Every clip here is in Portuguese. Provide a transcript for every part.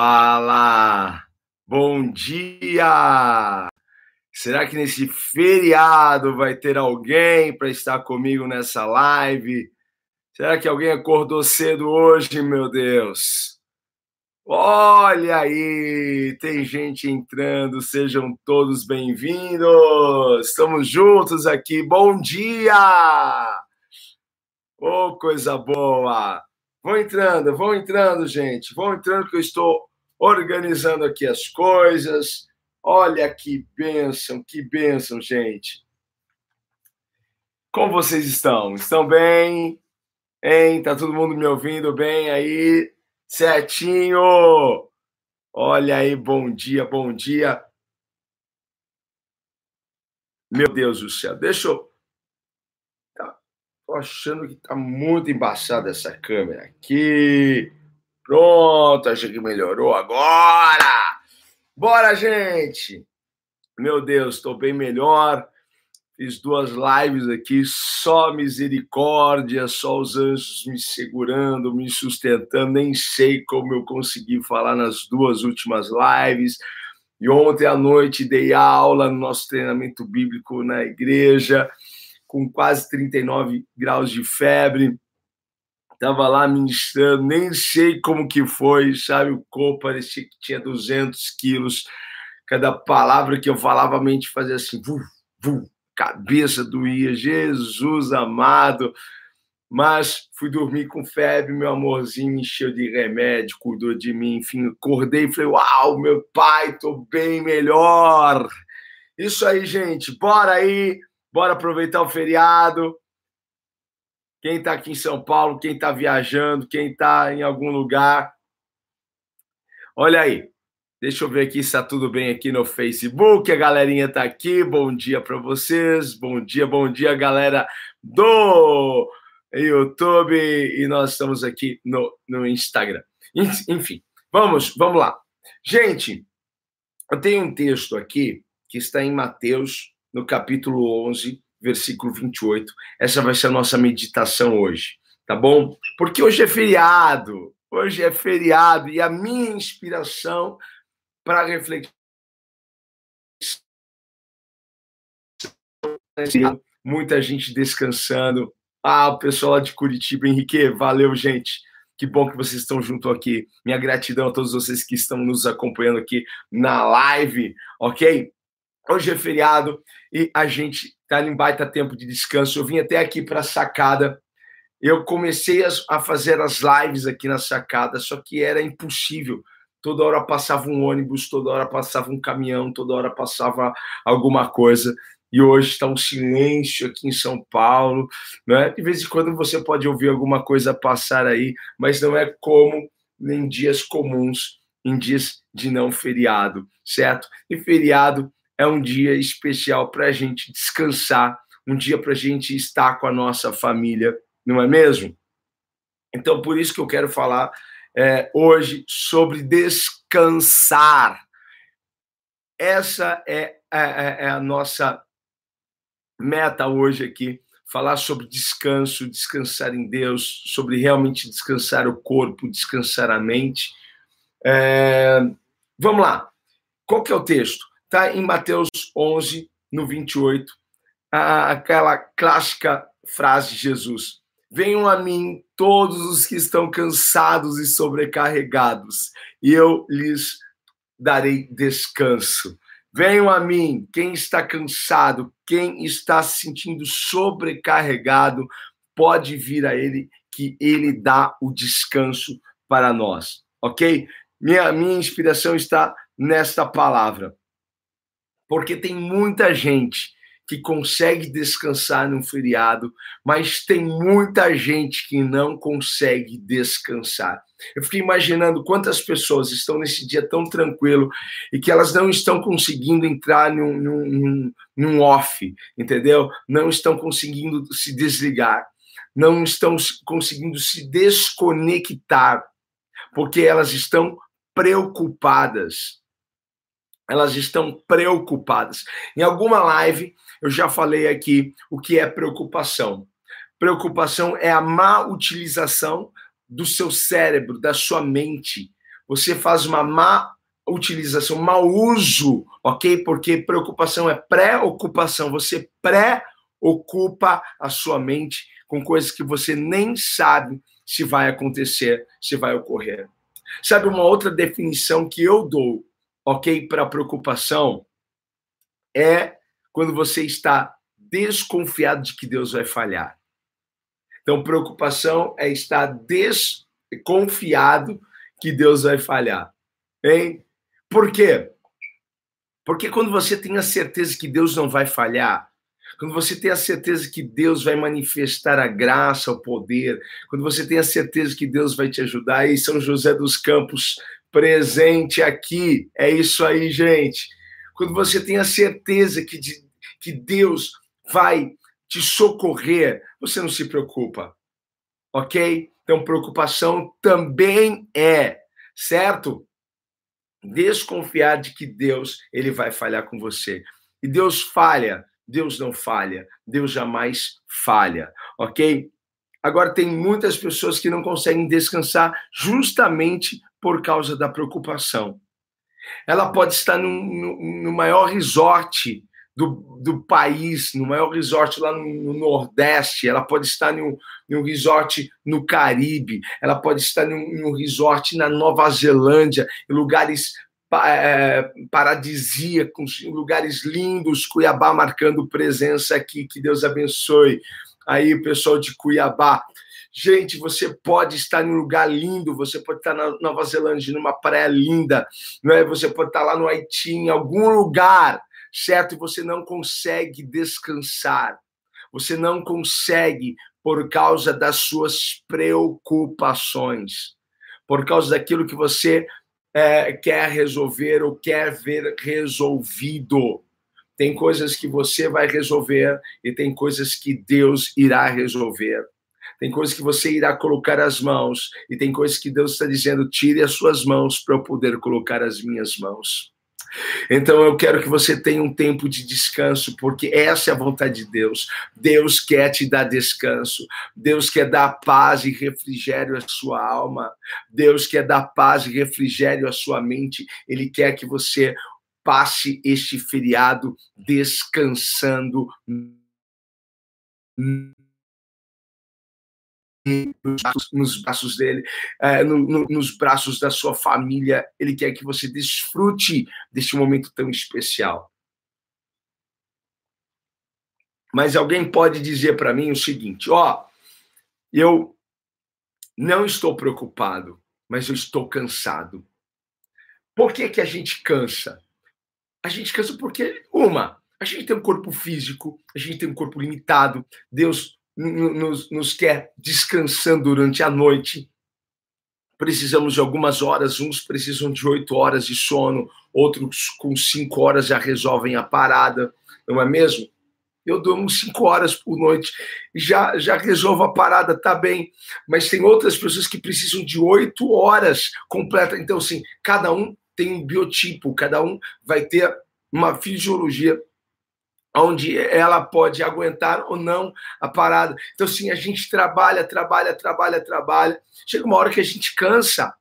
Fala! Bom dia! Será que nesse feriado vai ter alguém para estar comigo nessa live? Será que alguém acordou cedo hoje, meu Deus? Olha aí, tem gente entrando, sejam todos bem-vindos. Estamos juntos aqui. Bom dia! Oh, coisa boa! Vão entrando, vão entrando, gente. Vão entrando que eu estou organizando aqui as coisas. Olha que bênção, que bênção, gente. Como vocês estão? Estão bem? Hein? Tá todo mundo me ouvindo bem aí? Certinho! Olha aí, bom dia, bom dia. Meu Deus do céu, deixa eu Tô achando que tá muito embaçada essa câmera aqui. Pronto, achei que melhorou agora. Bora, gente! Meu Deus, estou bem melhor. Fiz duas lives aqui, só misericórdia, só os anjos me segurando, me sustentando. Nem sei como eu consegui falar nas duas últimas lives. E ontem à noite dei aula no nosso treinamento bíblico na igreja com quase 39 graus de febre. Estava lá ministrando, nem sei como que foi, sabe? O corpo parecia que tinha 200 quilos. Cada palavra que eu falava, a mente fazia assim, vu, vu, cabeça doía. Jesus amado. Mas fui dormir com febre, meu amorzinho me encheu de remédio, cuidou de mim, enfim, acordei e falei: Uau, meu pai, tô bem melhor. Isso aí, gente, bora aí Bora aproveitar o feriado. Quem está aqui em São Paulo, quem está viajando, quem está em algum lugar. Olha aí. Deixa eu ver aqui se está tudo bem aqui no Facebook. A galerinha está aqui. Bom dia para vocês. Bom dia, bom dia, galera do YouTube. E nós estamos aqui no, no Instagram. Enfim, vamos, vamos lá. Gente, eu tenho um texto aqui que está em Mateus no capítulo 11, versículo 28. Essa vai ser a nossa meditação hoje, tá bom? Porque hoje é feriado, hoje é feriado e a minha inspiração para refletir muita gente descansando. Ah, o pessoal lá de Curitiba, Henrique, valeu, gente. Que bom que vocês estão junto aqui. Minha gratidão a todos vocês que estão nos acompanhando aqui na live, ok? Hoje é feriado e a gente está em baita tempo de descanso. Eu vim até aqui para a sacada. Eu comecei a fazer as lives aqui na sacada, só que era impossível. Toda hora passava um ônibus, toda hora passava um caminhão, toda hora passava alguma coisa. E hoje está um silêncio aqui em São Paulo. Né? De vez em quando você pode ouvir alguma coisa passar aí, mas não é como em dias comuns, em dias de não feriado, certo? E feriado é um dia especial para a gente descansar, um dia para a gente estar com a nossa família, não é mesmo? Então, por isso que eu quero falar é, hoje sobre descansar. Essa é, é, é, é a nossa meta hoje aqui, falar sobre descanso, descansar em Deus, sobre realmente descansar o corpo, descansar a mente. É... Vamos lá. Qual que é o texto? Está em Mateus 11, no 28, aquela clássica frase de Jesus: Venham a mim todos os que estão cansados e sobrecarregados, e eu lhes darei descanso. Venham a mim, quem está cansado, quem está se sentindo sobrecarregado, pode vir a ele, que ele dá o descanso para nós, ok? Minha, minha inspiração está nesta palavra porque tem muita gente que consegue descansar num feriado, mas tem muita gente que não consegue descansar. Eu fiquei imaginando quantas pessoas estão nesse dia tão tranquilo e que elas não estão conseguindo entrar num, num, num off, entendeu? Não estão conseguindo se desligar, não estão conseguindo se desconectar, porque elas estão preocupadas elas estão preocupadas. Em alguma live eu já falei aqui o que é preocupação. Preocupação é a má utilização do seu cérebro, da sua mente, você faz uma má utilização, mau uso, ok? Porque preocupação é pré-ocupação. Você pré-ocupa a sua mente com coisas que você nem sabe se vai acontecer, se vai ocorrer. Sabe uma outra definição que eu dou, ok, para preocupação é quando você está desconfiado de que Deus vai falhar. Então, preocupação é estar desconfiado que Deus vai falhar. Hein? Por quê? Porque quando você tem a certeza que Deus não vai falhar, quando você tem a certeza que Deus vai manifestar a graça, o poder, quando você tem a certeza que Deus vai te ajudar, aí São José dos Campos presente aqui, é isso aí, gente. Quando você tem a certeza que, de, que Deus vai te socorrer, você não se preocupa, ok? Então, preocupação também é, certo? Desconfiar de que Deus ele vai falhar com você. E Deus falha, Deus não falha, Deus jamais falha, ok? Agora, tem muitas pessoas que não conseguem descansar justamente por causa da preocupação. Ela pode estar no, no, no maior resort do, do país, no maior resort lá no, no Nordeste, ela pode estar em um, resort no Caribe, ela pode estar em um, resort na Nova Zelândia, em lugares é, paradisíacos, lugares lindos, Cuiabá marcando presença aqui, que Deus abençoe. Aí, o pessoal de Cuiabá. Gente, você pode estar em um lugar lindo, você pode estar na Nova Zelândia, numa praia linda, não é? você pode estar lá no Haiti, em algum lugar certo? E você não consegue descansar. Você não consegue por causa das suas preocupações, por causa daquilo que você é, quer resolver ou quer ver resolvido. Tem coisas que você vai resolver e tem coisas que Deus irá resolver. Tem coisas que você irá colocar as mãos e tem coisas que Deus está dizendo: tire as suas mãos para eu poder colocar as minhas mãos. Então eu quero que você tenha um tempo de descanso, porque essa é a vontade de Deus. Deus quer te dar descanso. Deus quer dar paz e refrigério à sua alma. Deus quer dar paz e refrigério à sua mente. Ele quer que você passe este feriado descansando nos braços, dele, é, no, no, nos braços da sua família. Ele quer que você desfrute deste momento tão especial. Mas alguém pode dizer para mim o seguinte: ó, eu não estou preocupado, mas eu estou cansado. Por que, que a gente cansa? A gente cansa porque, uma, a gente tem um corpo físico, a gente tem um corpo limitado. Deus nos, nos quer descansando durante a noite. Precisamos de algumas horas, uns precisam de oito horas de sono, outros com cinco horas já resolvem a parada, não é mesmo? Eu durmo cinco horas por noite já, já resolvo a parada, tá bem. Mas tem outras pessoas que precisam de oito horas completa. Então, assim, cada um tem um biotipo, cada um vai ter uma fisiologia onde ela pode aguentar ou não a parada. Então, assim, a gente trabalha, trabalha, trabalha, trabalha. Chega uma hora que a gente cansa,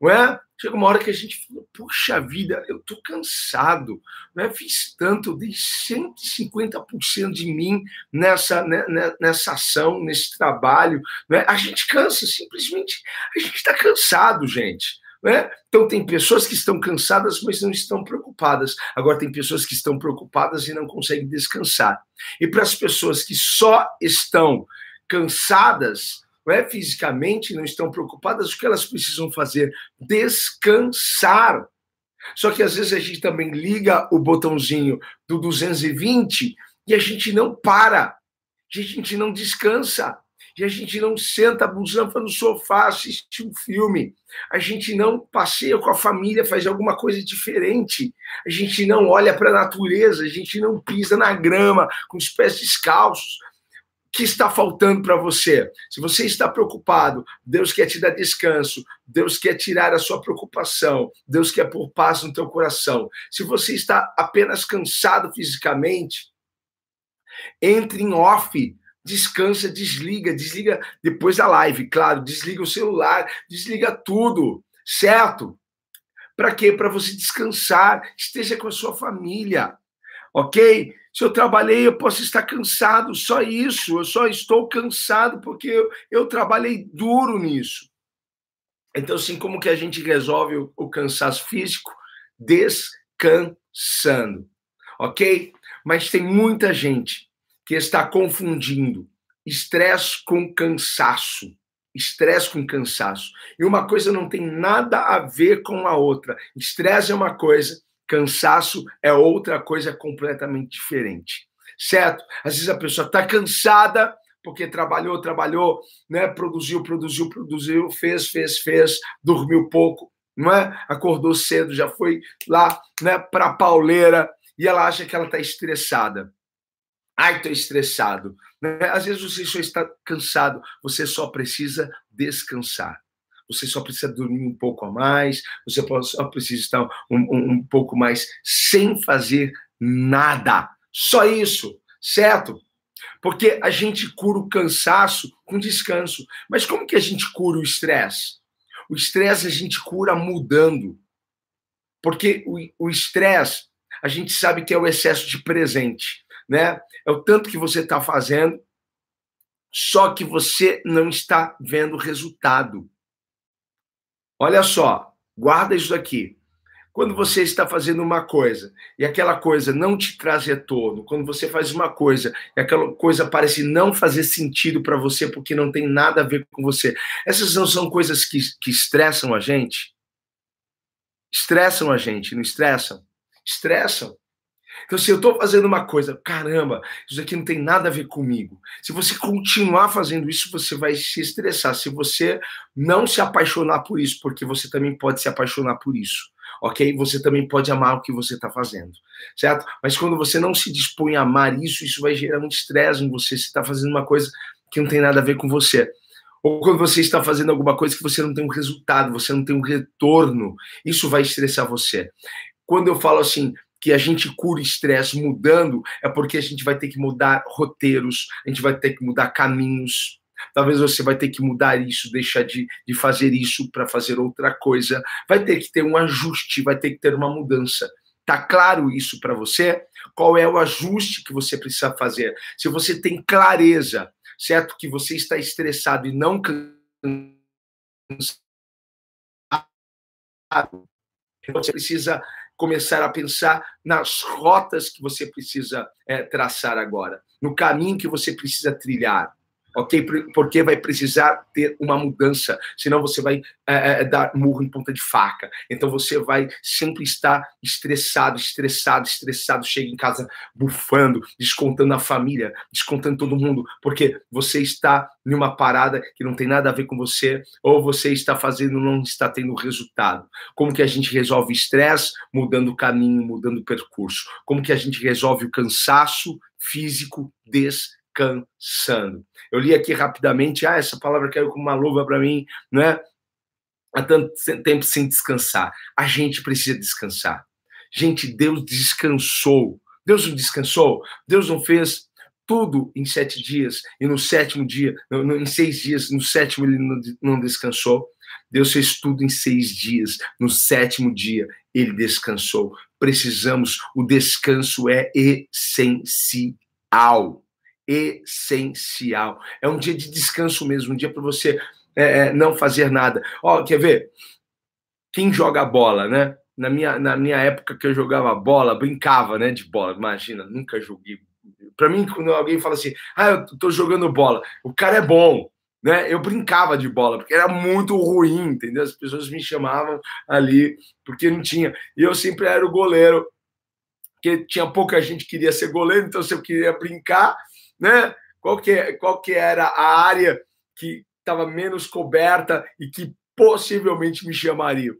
não é? Chega uma hora que a gente fala, puxa vida, eu tô cansado, não é? Fiz tanto, eu dei 150% de mim nessa, né, né, nessa ação, nesse trabalho, não é? A gente cansa, simplesmente, a gente está cansado, gente. Né? Então, tem pessoas que estão cansadas, mas não estão preocupadas. Agora, tem pessoas que estão preocupadas e não conseguem descansar. E para as pessoas que só estão cansadas, não é, fisicamente, não estão preocupadas, o que elas precisam fazer? Descansar. Só que às vezes a gente também liga o botãozinho do 220 e a gente não para, a gente não descansa e a gente não senta abusando no sofá, assiste um filme, a gente não passeia com a família, faz alguma coisa diferente, a gente não olha para a natureza, a gente não pisa na grama com os pés descalços. O que está faltando para você? Se você está preocupado, Deus quer te dar descanso, Deus quer tirar a sua preocupação, Deus quer pôr paz no teu coração. Se você está apenas cansado fisicamente, entre em off, descansa, desliga, desliga depois da live, claro, desliga o celular, desliga tudo, certo? Para quê? Para você descansar, esteja com a sua família. Ok? Se eu trabalhei, eu posso estar cansado, só isso. Eu só estou cansado porque eu, eu trabalhei duro nisso. Então, assim, como que a gente resolve o, o cansaço físico? Descansando. Ok? Mas tem muita gente que está confundindo estresse com cansaço. Estresse com cansaço. E uma coisa não tem nada a ver com a outra. Estresse é uma coisa, cansaço é outra coisa completamente diferente. Certo? Às vezes a pessoa está cansada porque trabalhou, trabalhou, né? Produziu, produziu, produziu, fez, fez, fez, dormiu pouco, não é? Acordou cedo, já foi lá, né, para a pauleira e ela acha que ela está estressada. Ai, estou estressado. Né? Às vezes você só está cansado, você só precisa descansar. Você só precisa dormir um pouco a mais, você só precisa estar um, um, um pouco mais sem fazer nada. Só isso, certo? Porque a gente cura o cansaço com descanso. Mas como que a gente cura o estresse? O estresse a gente cura mudando. Porque o estresse, a gente sabe que é o excesso de presente né? É o tanto que você está fazendo, só que você não está vendo resultado. Olha só, guarda isso aqui. Quando você está fazendo uma coisa e aquela coisa não te traz retorno, quando você faz uma coisa e aquela coisa parece não fazer sentido para você porque não tem nada a ver com você, essas não são coisas que, que estressam a gente? Estressam a gente, não estressam? Estressam. Então, se eu estou fazendo uma coisa, caramba, isso aqui não tem nada a ver comigo. Se você continuar fazendo isso, você vai se estressar. Se você não se apaixonar por isso, porque você também pode se apaixonar por isso, ok? Você também pode amar o que você está fazendo, certo? Mas quando você não se dispõe a amar isso, isso vai gerar um estresse em você. Você está fazendo uma coisa que não tem nada a ver com você. Ou quando você está fazendo alguma coisa que você não tem um resultado, você não tem um retorno, isso vai estressar você. Quando eu falo assim, que a gente cura estresse mudando, é porque a gente vai ter que mudar roteiros, a gente vai ter que mudar caminhos. Talvez você vai ter que mudar isso, deixar de, de fazer isso para fazer outra coisa. Vai ter que ter um ajuste, vai ter que ter uma mudança. Tá claro isso para você? Qual é o ajuste que você precisa fazer? Se você tem clareza, certo? Que você está estressado e não cansado, você precisa começar a pensar nas rotas que você precisa é, traçar agora, no caminho que você precisa trilhar ok? Porque vai precisar ter uma mudança, senão você vai é, dar murro em ponta de faca. Então você vai sempre estar estressado, estressado, estressado, chega em casa bufando, descontando a família, descontando todo mundo, porque você está em uma parada que não tem nada a ver com você, ou você está fazendo, não está tendo resultado. Como que a gente resolve estresse? Mudando o caminho, mudando o percurso. Como que a gente resolve o cansaço físico? Des descansando. Eu li aqui rapidamente, ah, essa palavra caiu como uma luva para mim, não é? Há tanto tempo sem descansar. A gente precisa descansar. Gente, Deus descansou. Deus não descansou? Deus não fez tudo em sete dias, e no sétimo dia, no, no, em seis dias, no sétimo ele não, não descansou. Deus fez tudo em seis dias, no sétimo dia ele descansou. Precisamos, o descanso é essencial essencial. É um dia de descanso mesmo, um dia para você é, é, não fazer nada. Ó, quer ver? Quem joga bola, né? Na minha, na minha época que eu jogava bola, brincava, né, de bola. Imagina, nunca joguei. Para mim, quando alguém fala assim, ah, eu tô jogando bola, o cara é bom, né? Eu brincava de bola, porque era muito ruim, entendeu? As pessoas me chamavam ali porque não tinha. E eu sempre era o goleiro, porque tinha pouca gente que queria ser goleiro, então se eu queria brincar, né? Qual que, qual que era a área que estava menos coberta e que possivelmente me chamariam?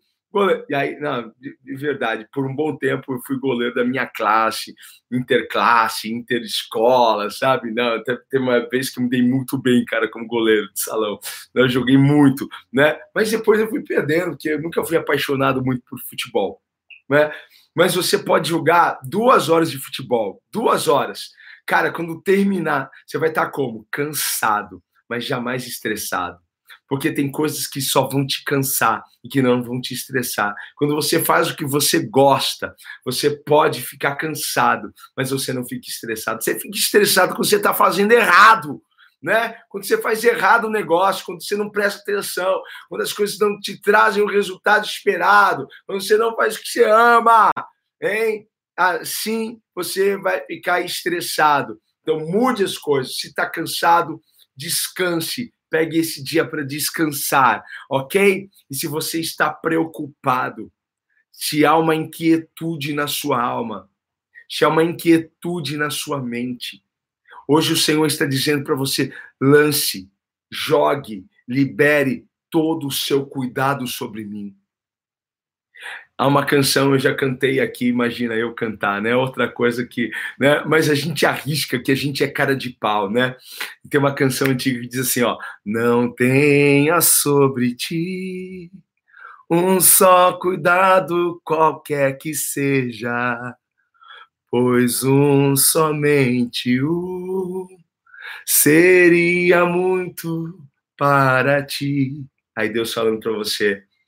E aí, não, de, de, verdade, por um bom tempo eu fui goleiro da minha classe, interclasse, interescola, sabe? Não, tem uma vez que eu me dei muito bem, cara, como goleiro de salão. Eu joguei muito, né? Mas depois eu fui perdendo, porque eu nunca fui apaixonado muito por futebol, né? Mas você pode jogar duas horas de futebol, duas horas. Cara, quando terminar, você vai estar como? Cansado, mas jamais estressado. porque tem coisas que só vão te cansar e que não vão te estressar. Quando você faz o que você gosta, você pode ficar cansado, mas você não fica estressado. Você fica estressado quando você está fazendo errado. Né? Quando você faz errado o negócio, quando você não presta atenção, quando as coisas não te trazem o resultado esperado, quando você não faz o que você ama, hein? Assim você vai ficar estressado. Então mude as coisas. Se está cansado, descanse. Pegue esse dia para descansar, ok? E se você está preocupado, se há uma inquietude na sua alma, se há uma inquietude na sua mente, hoje o Senhor está dizendo para você: lance, jogue, libere todo o seu cuidado sobre mim. Há uma canção, eu já cantei aqui, imagina eu cantar, né? Outra coisa que, né? Mas a gente arrisca que a gente é cara de pau, né? Tem uma canção antiga que diz assim, ó: Não tenha sobre ti um só cuidado qualquer que seja, pois um somente o seria muito para ti. Aí Deus falando para você,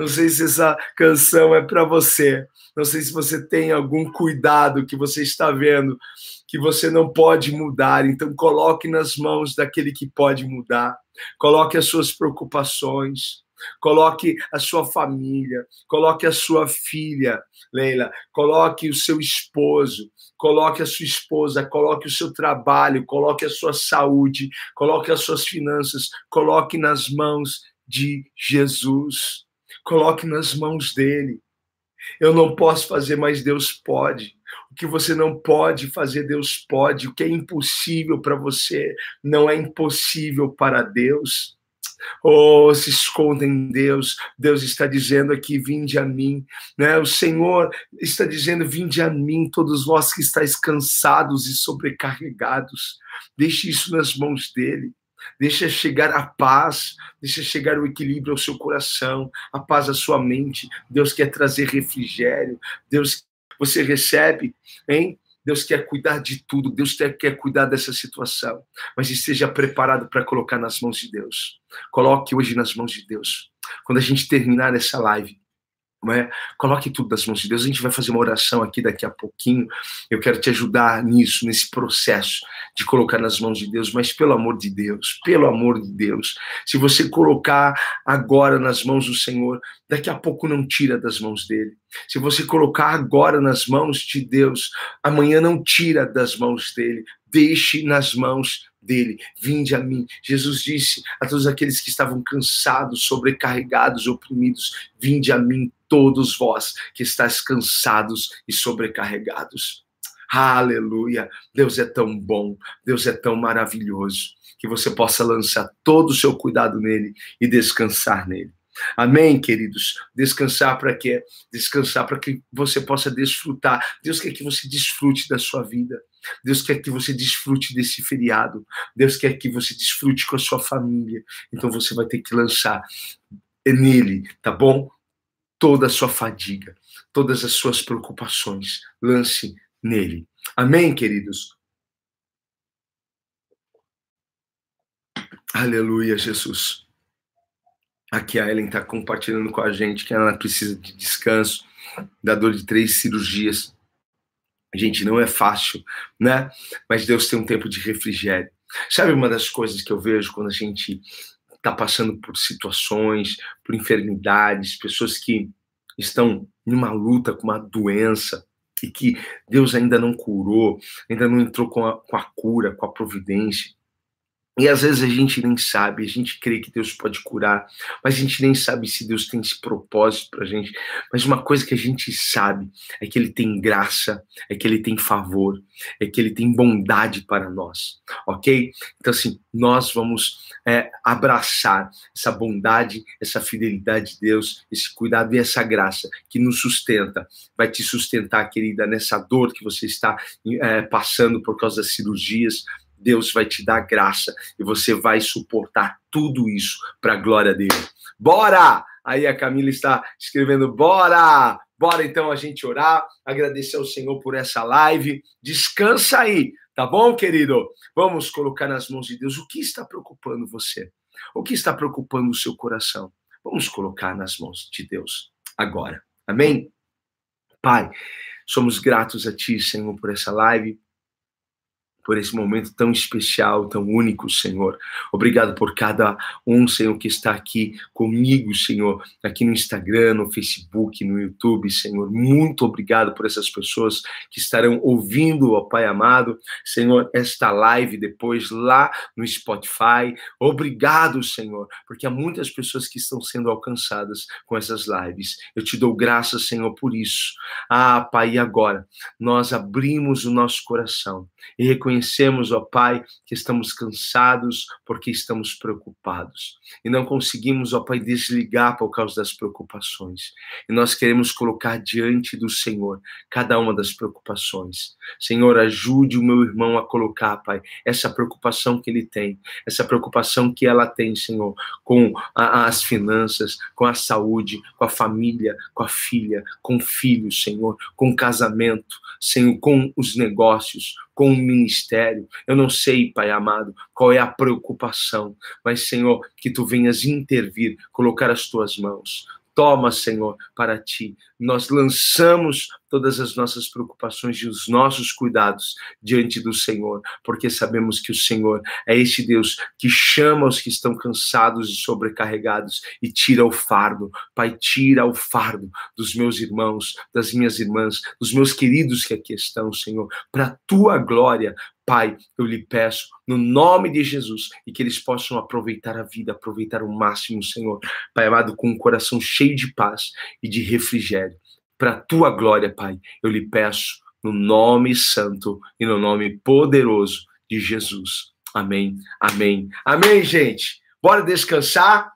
Não sei se essa canção é para você. Não sei se você tem algum cuidado que você está vendo que você não pode mudar. Então coloque nas mãos daquele que pode mudar. Coloque as suas preocupações. Coloque a sua família, coloque a sua filha, Leila, coloque o seu esposo, coloque a sua esposa, coloque o seu trabalho, coloque a sua saúde, coloque as suas finanças, coloque nas mãos de Jesus coloque nas mãos dele. Eu não posso fazer, mas Deus pode. O que você não pode fazer, Deus pode. O que é impossível para você não é impossível para Deus. Oh, se esconda em Deus. Deus está dizendo aqui: vinde a mim. Né? O Senhor está dizendo: vinde a mim, todos vós que estáis cansados e sobrecarregados. Deixe isso nas mãos dele. Deixa chegar a paz, deixa chegar o equilíbrio ao seu coração, a paz à sua mente. Deus quer trazer refrigério. Deus, você recebe, hein? Deus quer cuidar de tudo, Deus quer cuidar dessa situação, mas esteja preparado para colocar nas mãos de Deus. Coloque hoje nas mãos de Deus. Quando a gente terminar essa live, é? Coloque tudo nas mãos de Deus. A gente vai fazer uma oração aqui daqui a pouquinho. Eu quero te ajudar nisso, nesse processo de colocar nas mãos de Deus. Mas pelo amor de Deus, pelo amor de Deus, se você colocar agora nas mãos do Senhor, daqui a pouco não tira das mãos dele. Se você colocar agora nas mãos de Deus, amanhã não tira das mãos dele. Deixe nas mãos dele. Vinde a mim. Jesus disse a todos aqueles que estavam cansados, sobrecarregados, oprimidos: Vinde a mim, todos vós que estáis cansados e sobrecarregados. Aleluia! Deus é tão bom, Deus é tão maravilhoso, que você possa lançar todo o seu cuidado nele e descansar nele. Amém, queridos? Descansar para quê? Descansar para que você possa desfrutar. Deus quer que você desfrute da sua vida. Deus quer que você desfrute desse feriado. Deus quer que você desfrute com a sua família. Então você vai ter que lançar nele, tá bom? Toda a sua fadiga, todas as suas preocupações, lance nele. Amém, queridos? Aleluia, Jesus. Aqui a Ellen está compartilhando com a gente que ela precisa de descanso, da dor de três cirurgias. Gente, não é fácil, né? Mas Deus tem um tempo de refrigério. Sabe uma das coisas que eu vejo quando a gente está passando por situações, por enfermidades, pessoas que estão numa luta com uma doença e que Deus ainda não curou, ainda não entrou com a, com a cura, com a providência. E às vezes a gente nem sabe, a gente crê que Deus pode curar, mas a gente nem sabe se Deus tem esse propósito pra gente. Mas uma coisa que a gente sabe é que Ele tem graça, é que Ele tem favor, é que Ele tem bondade para nós, ok? Então, assim, nós vamos é, abraçar essa bondade, essa fidelidade de Deus, esse cuidado e essa graça que nos sustenta, vai te sustentar, querida, nessa dor que você está é, passando por causa das cirurgias, Deus vai te dar graça e você vai suportar tudo isso para a glória dele. Bora! Aí a Camila está escrevendo: bora! Bora então a gente orar, agradecer ao Senhor por essa live. Descansa aí, tá bom, querido? Vamos colocar nas mãos de Deus o que está preocupando você, o que está preocupando o seu coração. Vamos colocar nas mãos de Deus agora. Amém? Pai, somos gratos a Ti, Senhor, por essa live por esse momento tão especial, tão único, Senhor. Obrigado por cada um, Senhor, que está aqui comigo, Senhor, aqui no Instagram, no Facebook, no YouTube, Senhor. Muito obrigado por essas pessoas que estarão ouvindo, ó Pai amado, Senhor, esta live depois lá no Spotify. Obrigado, Senhor, porque há muitas pessoas que estão sendo alcançadas com essas lives. Eu te dou graças, Senhor, por isso. Ah, Pai, e agora nós abrimos o nosso coração e reconhecemos, ó Pai, que estamos cansados porque estamos preocupados e não conseguimos, ó Pai, desligar por causa das preocupações. E nós queremos colocar diante do Senhor cada uma das preocupações. Senhor, ajude o meu irmão a colocar, Pai, essa preocupação que ele tem, essa preocupação que ela tem, Senhor, com a, as finanças, com a saúde, com a família, com a filha, com filho, Senhor, com o casamento, Senhor, com os negócios, com o ministério. Eu não sei, Pai amado, qual é a preocupação, mas, Senhor, que tu venhas intervir, colocar as tuas mãos. Toma, Senhor, para ti. Nós lançamos todas as nossas preocupações e os nossos cuidados diante do Senhor, porque sabemos que o Senhor é este Deus que chama os que estão cansados e sobrecarregados e tira o fardo. Pai, tira o fardo dos meus irmãos, das minhas irmãs, dos meus queridos que aqui estão, Senhor, para a tua glória, Pai, eu lhe peço, no nome de Jesus, e que eles possam aproveitar a vida, aproveitar o máximo, Senhor. Pai amado, com um coração cheio de paz e de refrigério para a tua glória, Pai. Eu lhe peço no nome santo e no nome poderoso de Jesus. Amém. Amém. Amém, gente. Bora descansar?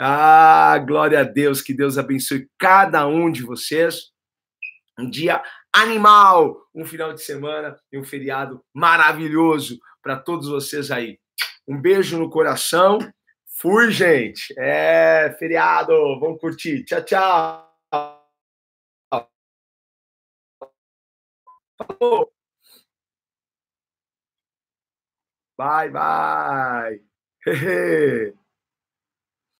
Ah, glória a Deus. Que Deus abençoe cada um de vocês. Um dia animal, um final de semana e um feriado maravilhoso para todos vocês aí. Um beijo no coração. Fui, gente. É feriado. Vamos curtir. Tchau, tchau. Falou. Bye, bye.